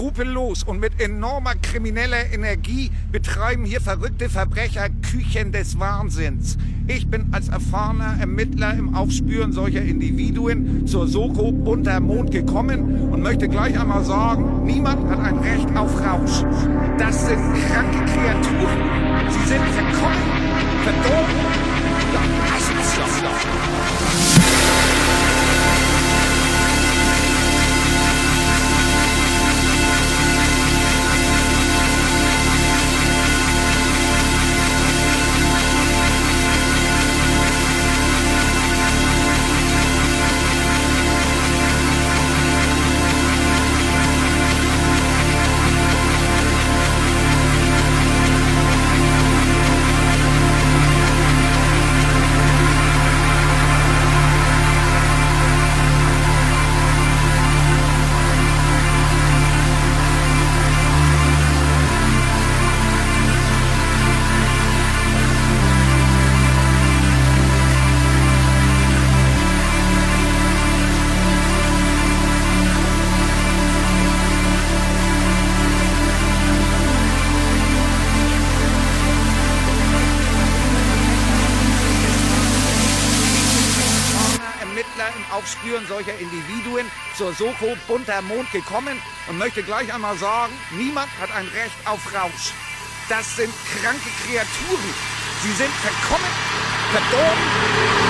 skrupellos und mit enormer krimineller Energie betreiben hier verrückte Verbrecher Küchen des Wahnsinns. Ich bin als erfahrener Ermittler im Aufspüren solcher Individuen zur Soko Bunter Mond gekommen und möchte gleich einmal sagen, niemand hat ein Recht auf Rausch. Das sind kranke Kreaturen. Sie sind verkommen, verdorben, zur Soko Bunter Mond gekommen und möchte gleich einmal sagen, niemand hat ein Recht auf Rausch. Das sind kranke Kreaturen. Sie sind verkommen, verdorben,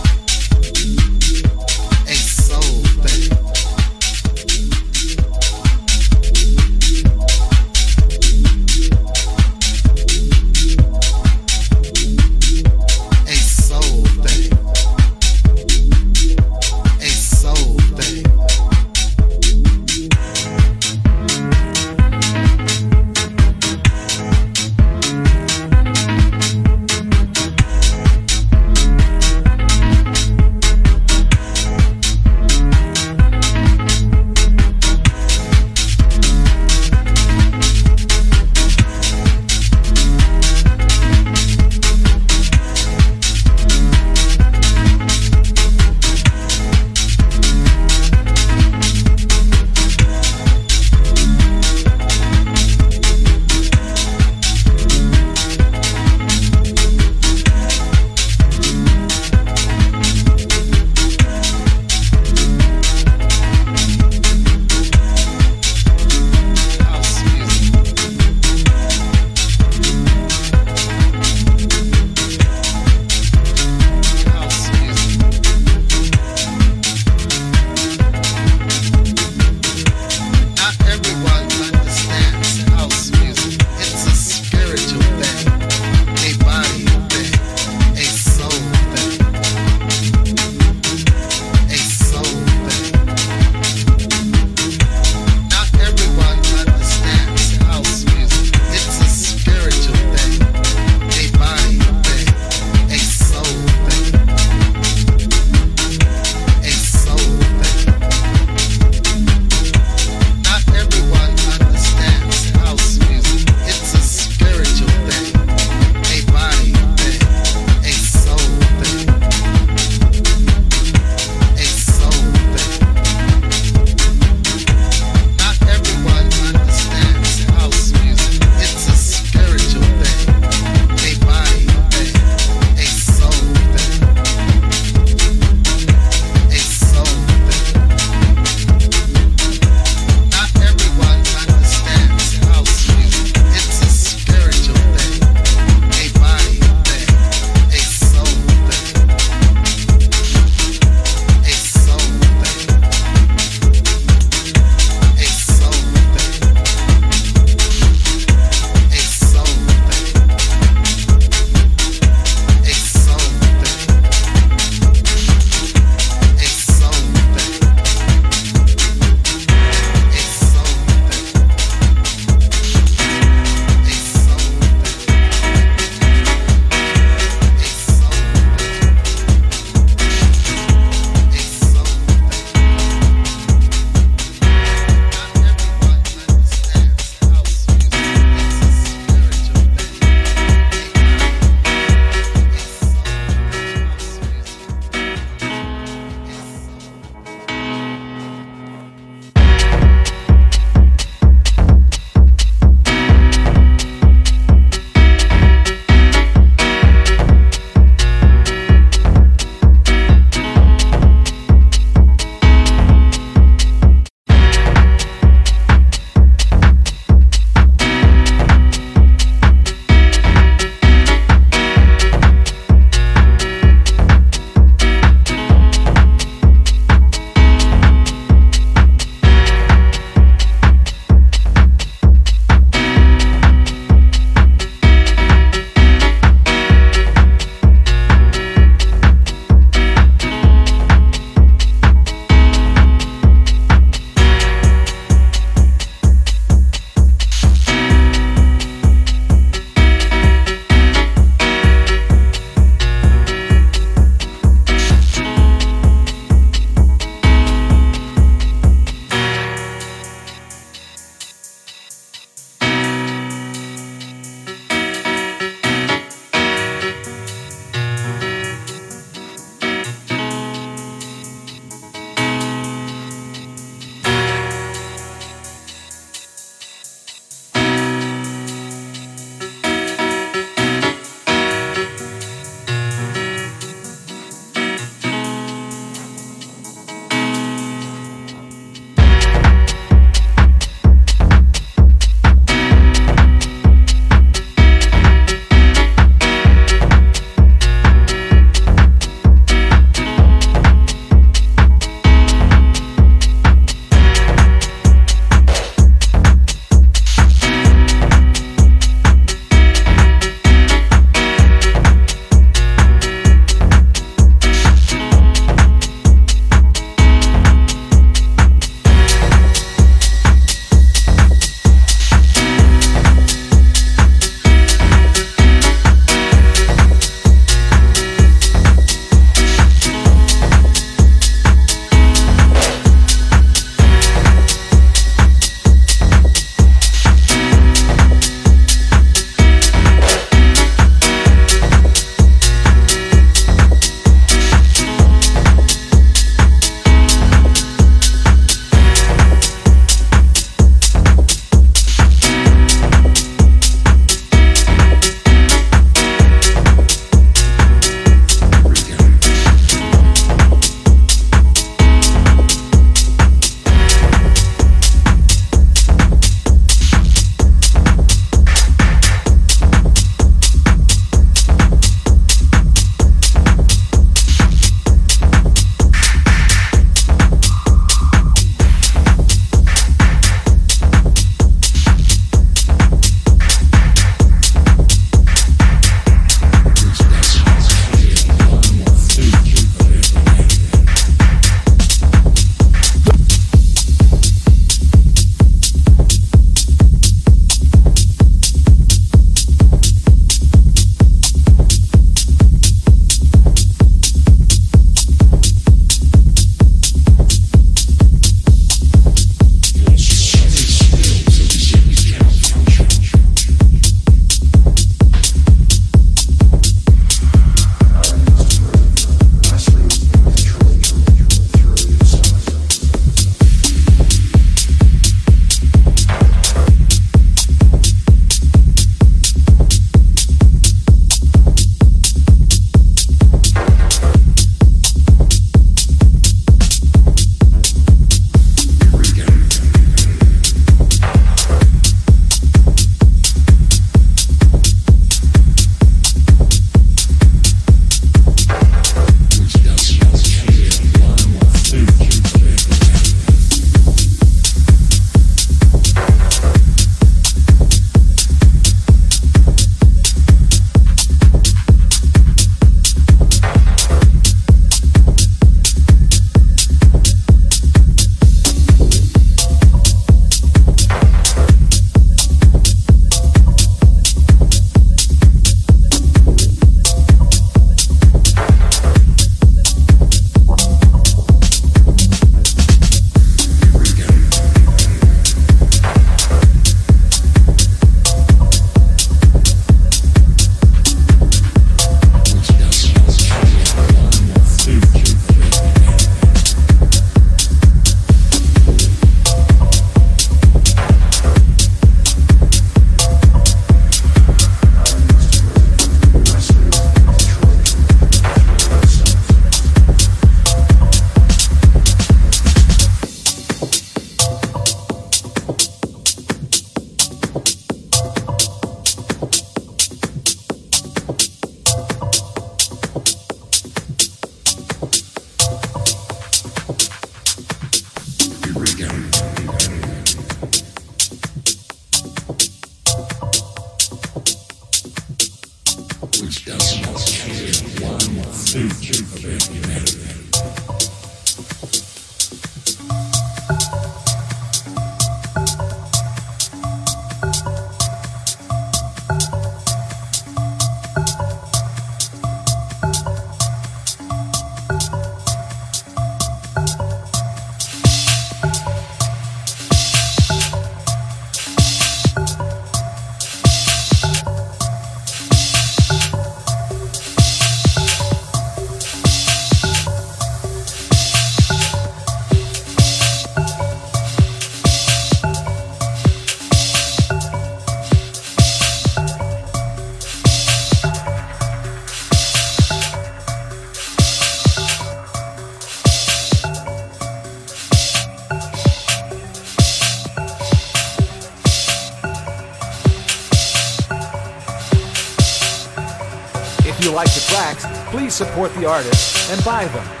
Support the artist and buy them.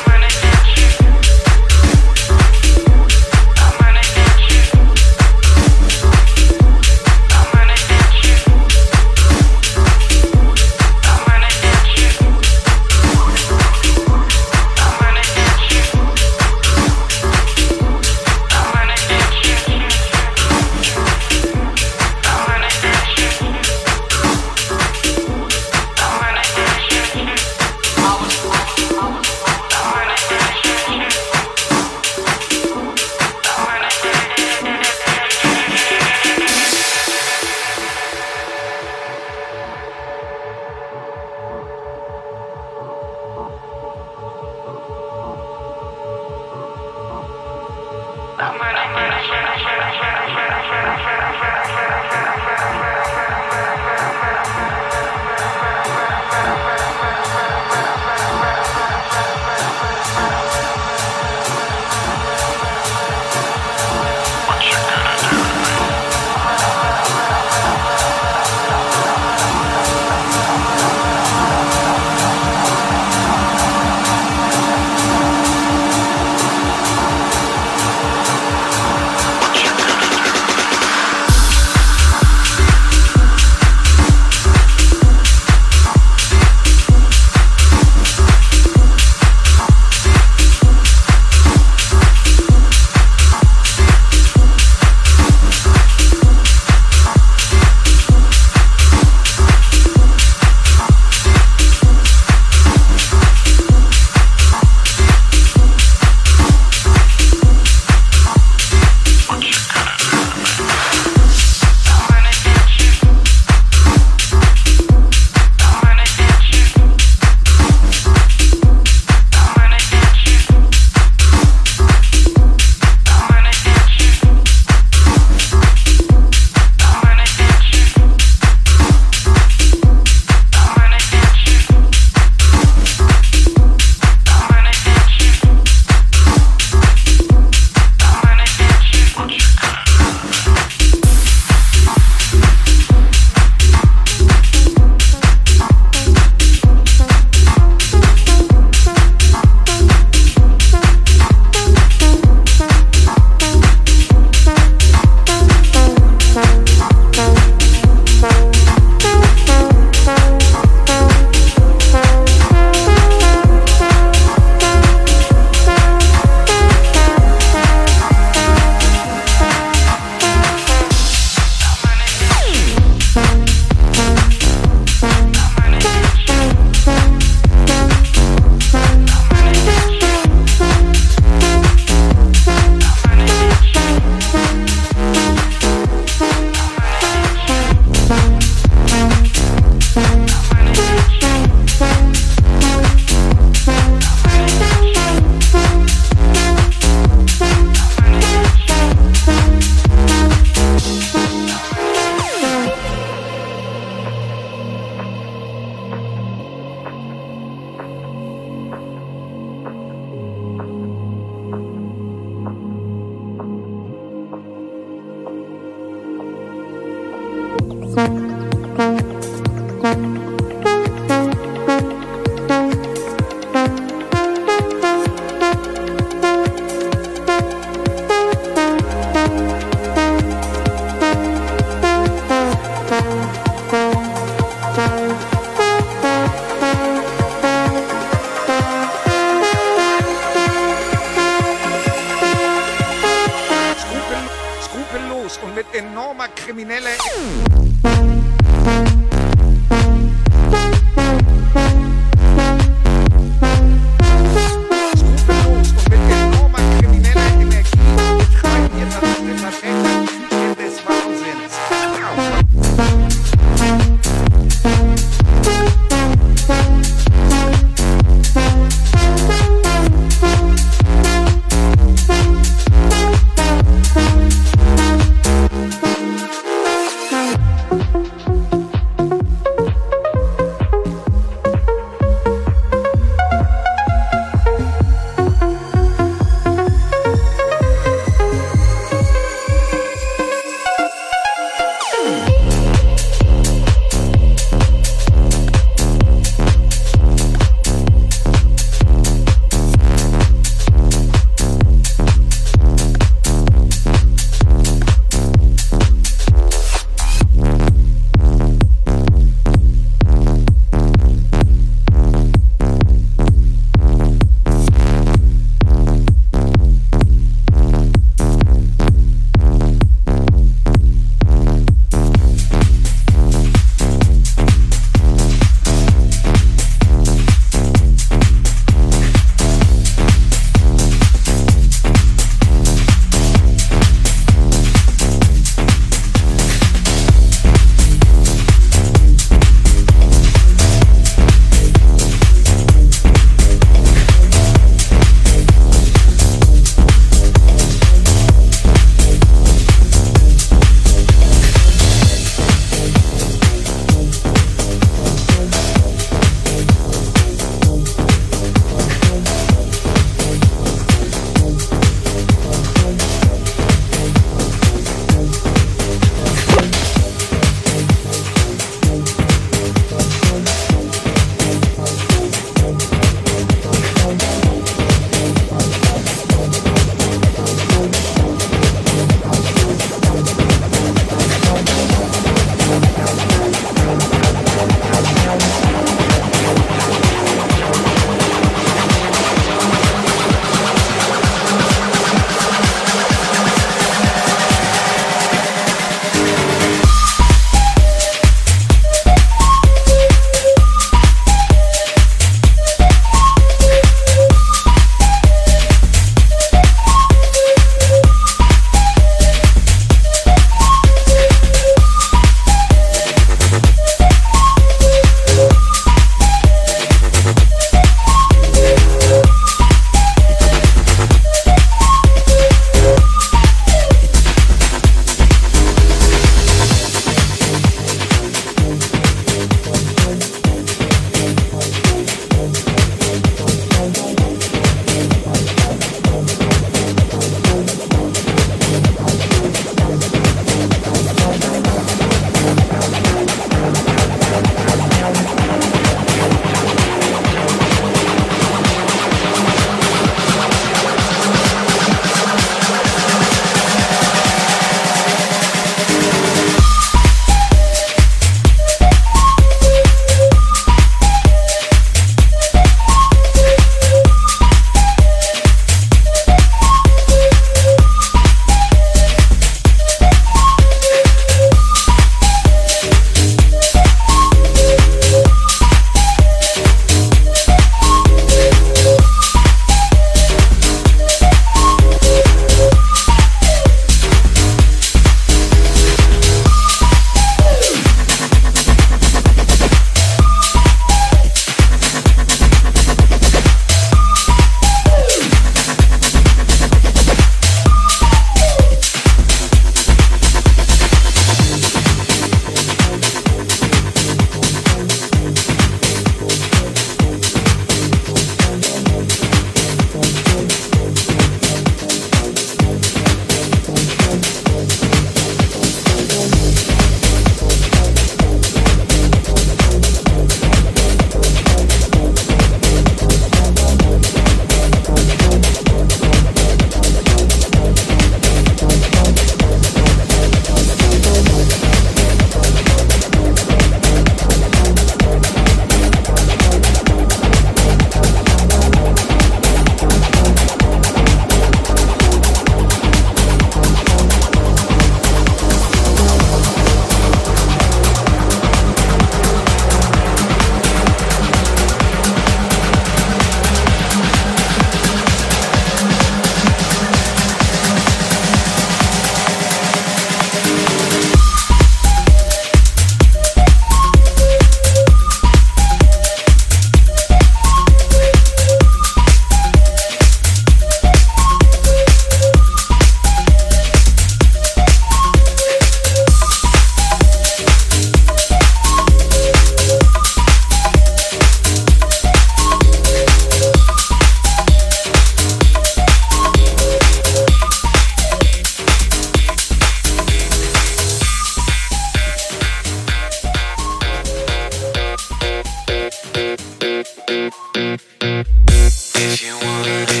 Yeah.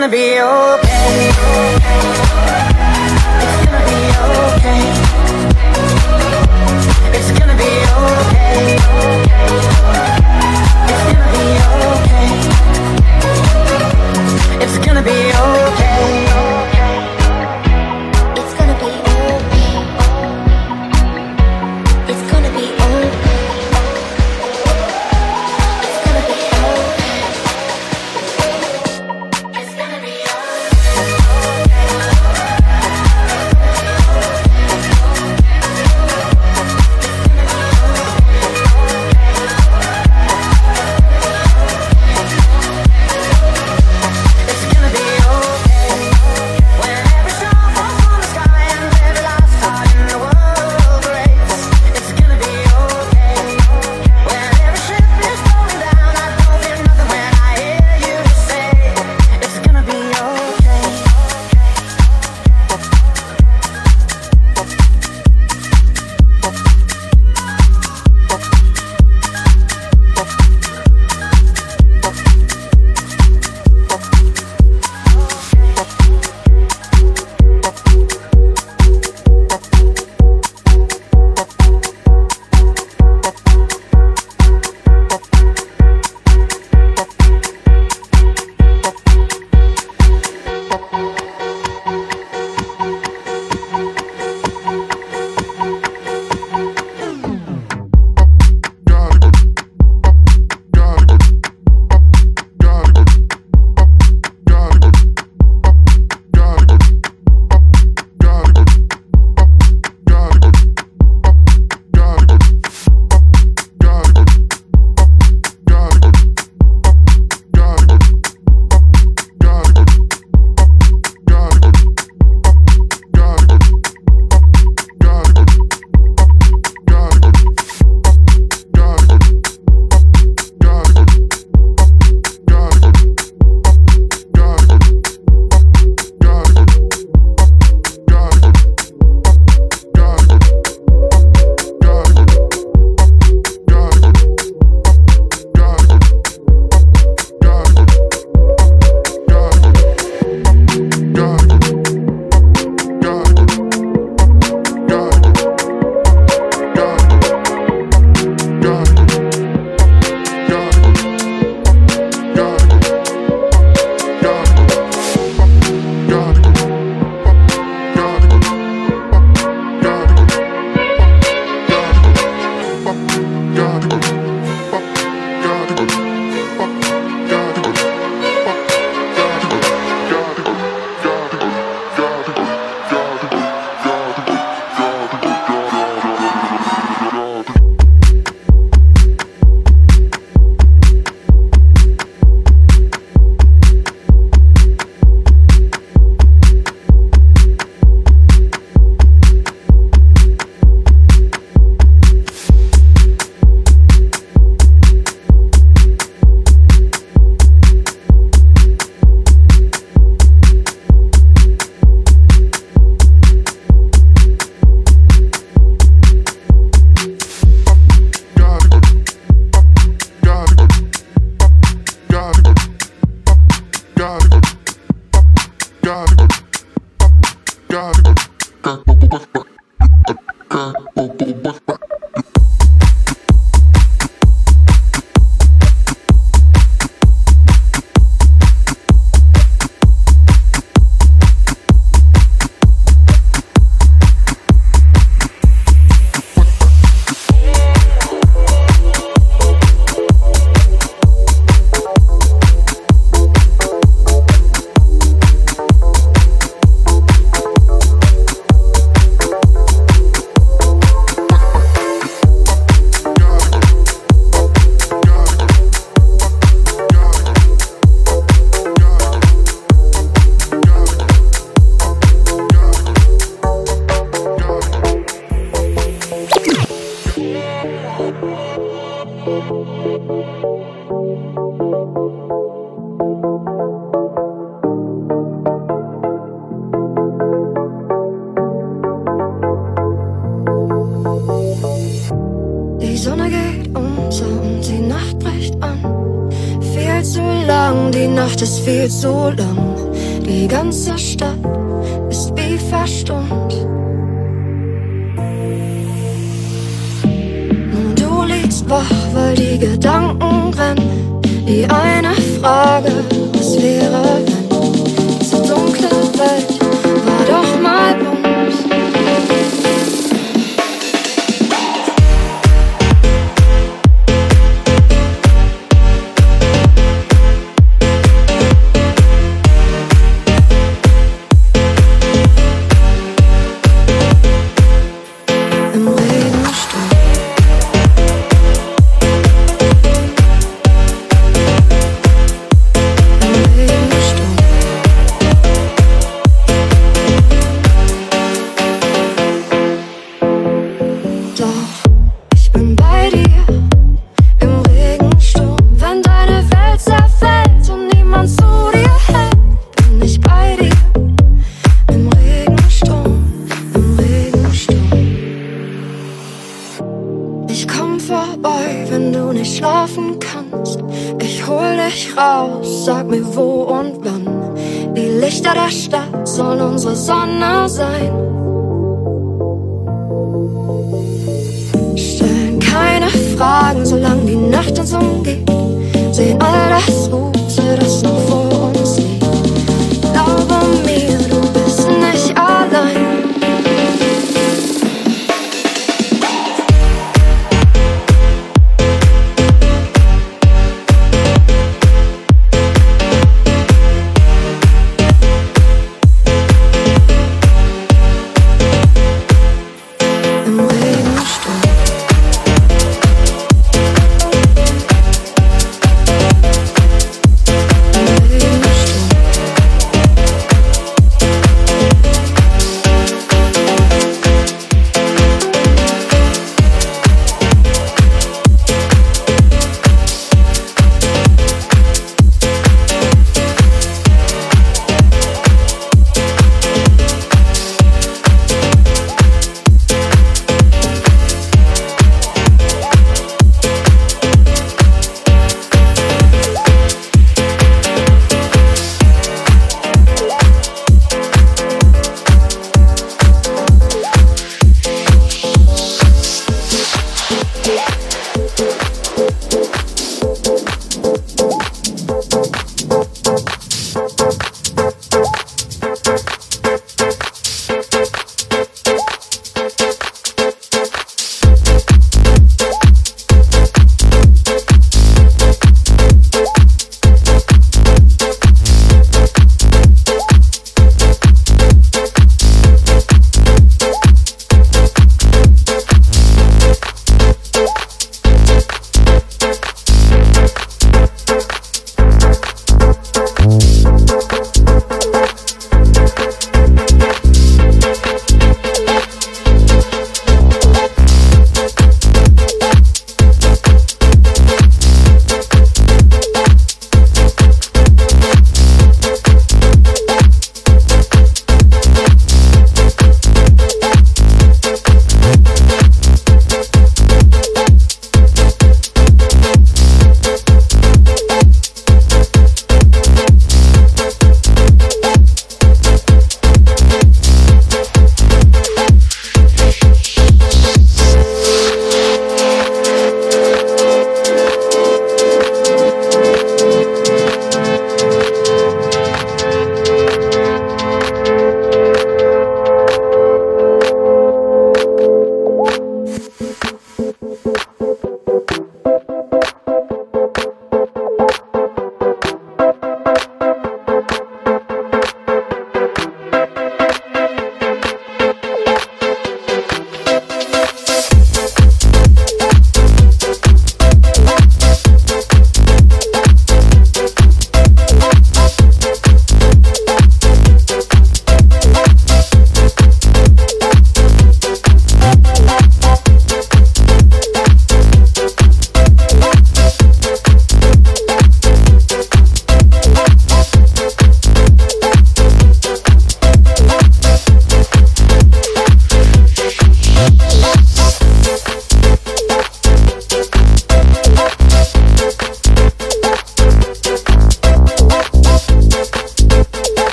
Gonna be okay. es fehlt so lang. Die ganze Stadt ist wie verstummt. Nun du liegst wach, weil die Gedanken rennen. Die eine Frage, was wäre, wenn diese dunkle Welt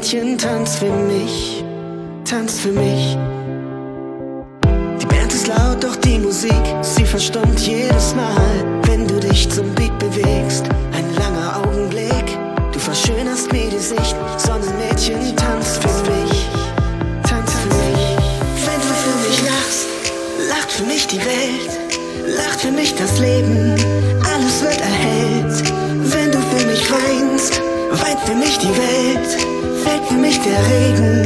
Mädchen, tanz für mich, tanz für mich. Die Band ist laut, doch die Musik, sie verstummt jedes Mal, wenn du dich zum Beat bewegst. Ein langer Augenblick, du verschönerst mir die Sicht. Sonnenmädchen, tanz für mich, tanz für mich. Wenn du für mich lachst, lacht für mich die Welt, lacht für mich das Leben, alles wird erhellt. Wenn du für mich weinst, weint für mich die Welt fällt für mich der Regen.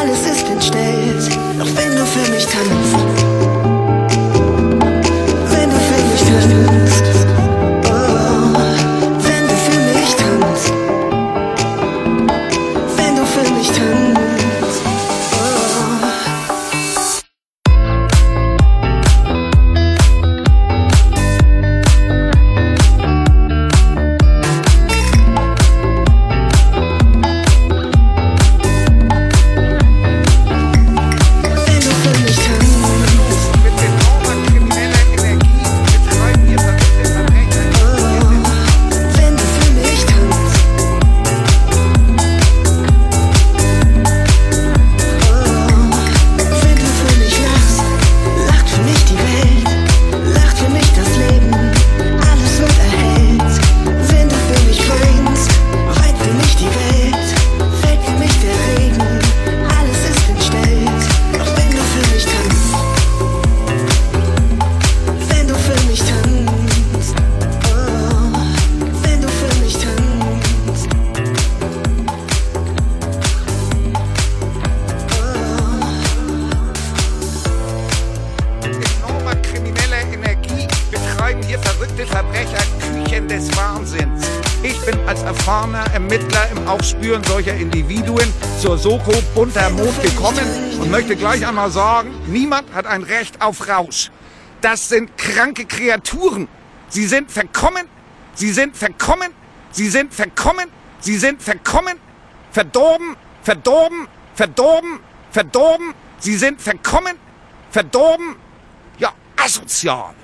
Alles ist entstellt, doch wenn du für mich tanzt, wenn du für mich tanzt. Möchte gleich einmal sagen, niemand hat ein Recht auf Rausch. Das sind kranke Kreaturen. Sie sind verkommen, sie sind verkommen, sie sind verkommen, sie sind verkommen, verdorben, verdorben, verdorben, verdorben, sie sind verkommen, verdorben, ja, asozial.